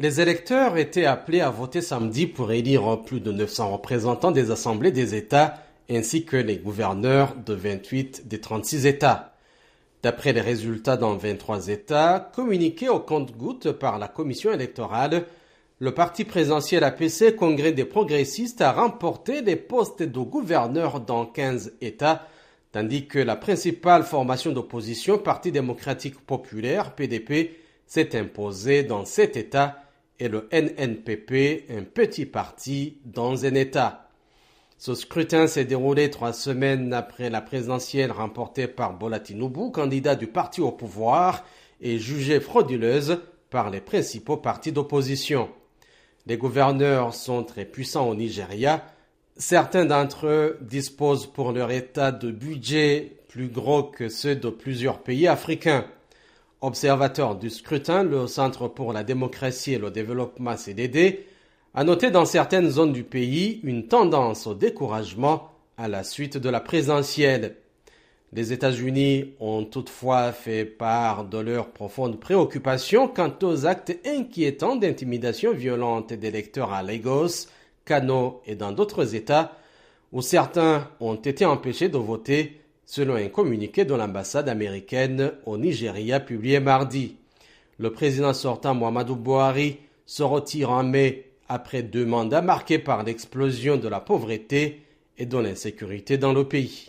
Les électeurs étaient appelés à voter samedi pour élire plus de 900 représentants des assemblées des États ainsi que les gouverneurs de 28 des 36 États. D'après les résultats dans 23 États, communiqués au compte-gouttes par la Commission électorale, le parti présidentiel APC Congrès des progressistes a remporté les postes de gouverneur dans 15 États, tandis que la principale formation d'opposition, Parti démocratique populaire, PDP, s'est imposée dans 7 États et le NNPP, un petit parti, dans un État. Ce scrutin s'est déroulé trois semaines après la présidentielle remportée par Bola candidat du parti au pouvoir et jugée frauduleuse par les principaux partis d'opposition. Les gouverneurs sont très puissants au Nigeria. Certains d'entre eux disposent pour leur état de budget plus gros que ceux de plusieurs pays africains. Observateur du scrutin, le Centre pour la démocratie et le développement CDD a noté dans certaines zones du pays une tendance au découragement à la suite de la présidentielle. Les États-Unis ont toutefois fait part de leur profonde préoccupation quant aux actes inquiétants d'intimidation violente d'électeurs à Lagos, Kano et dans d'autres États où certains ont été empêchés de voter selon un communiqué de l'ambassade américaine au Nigeria publié mardi. Le président sortant Muhammadu Buhari se retire en mai après deux mandats marqués par l'explosion de la pauvreté et de l'insécurité dans le pays.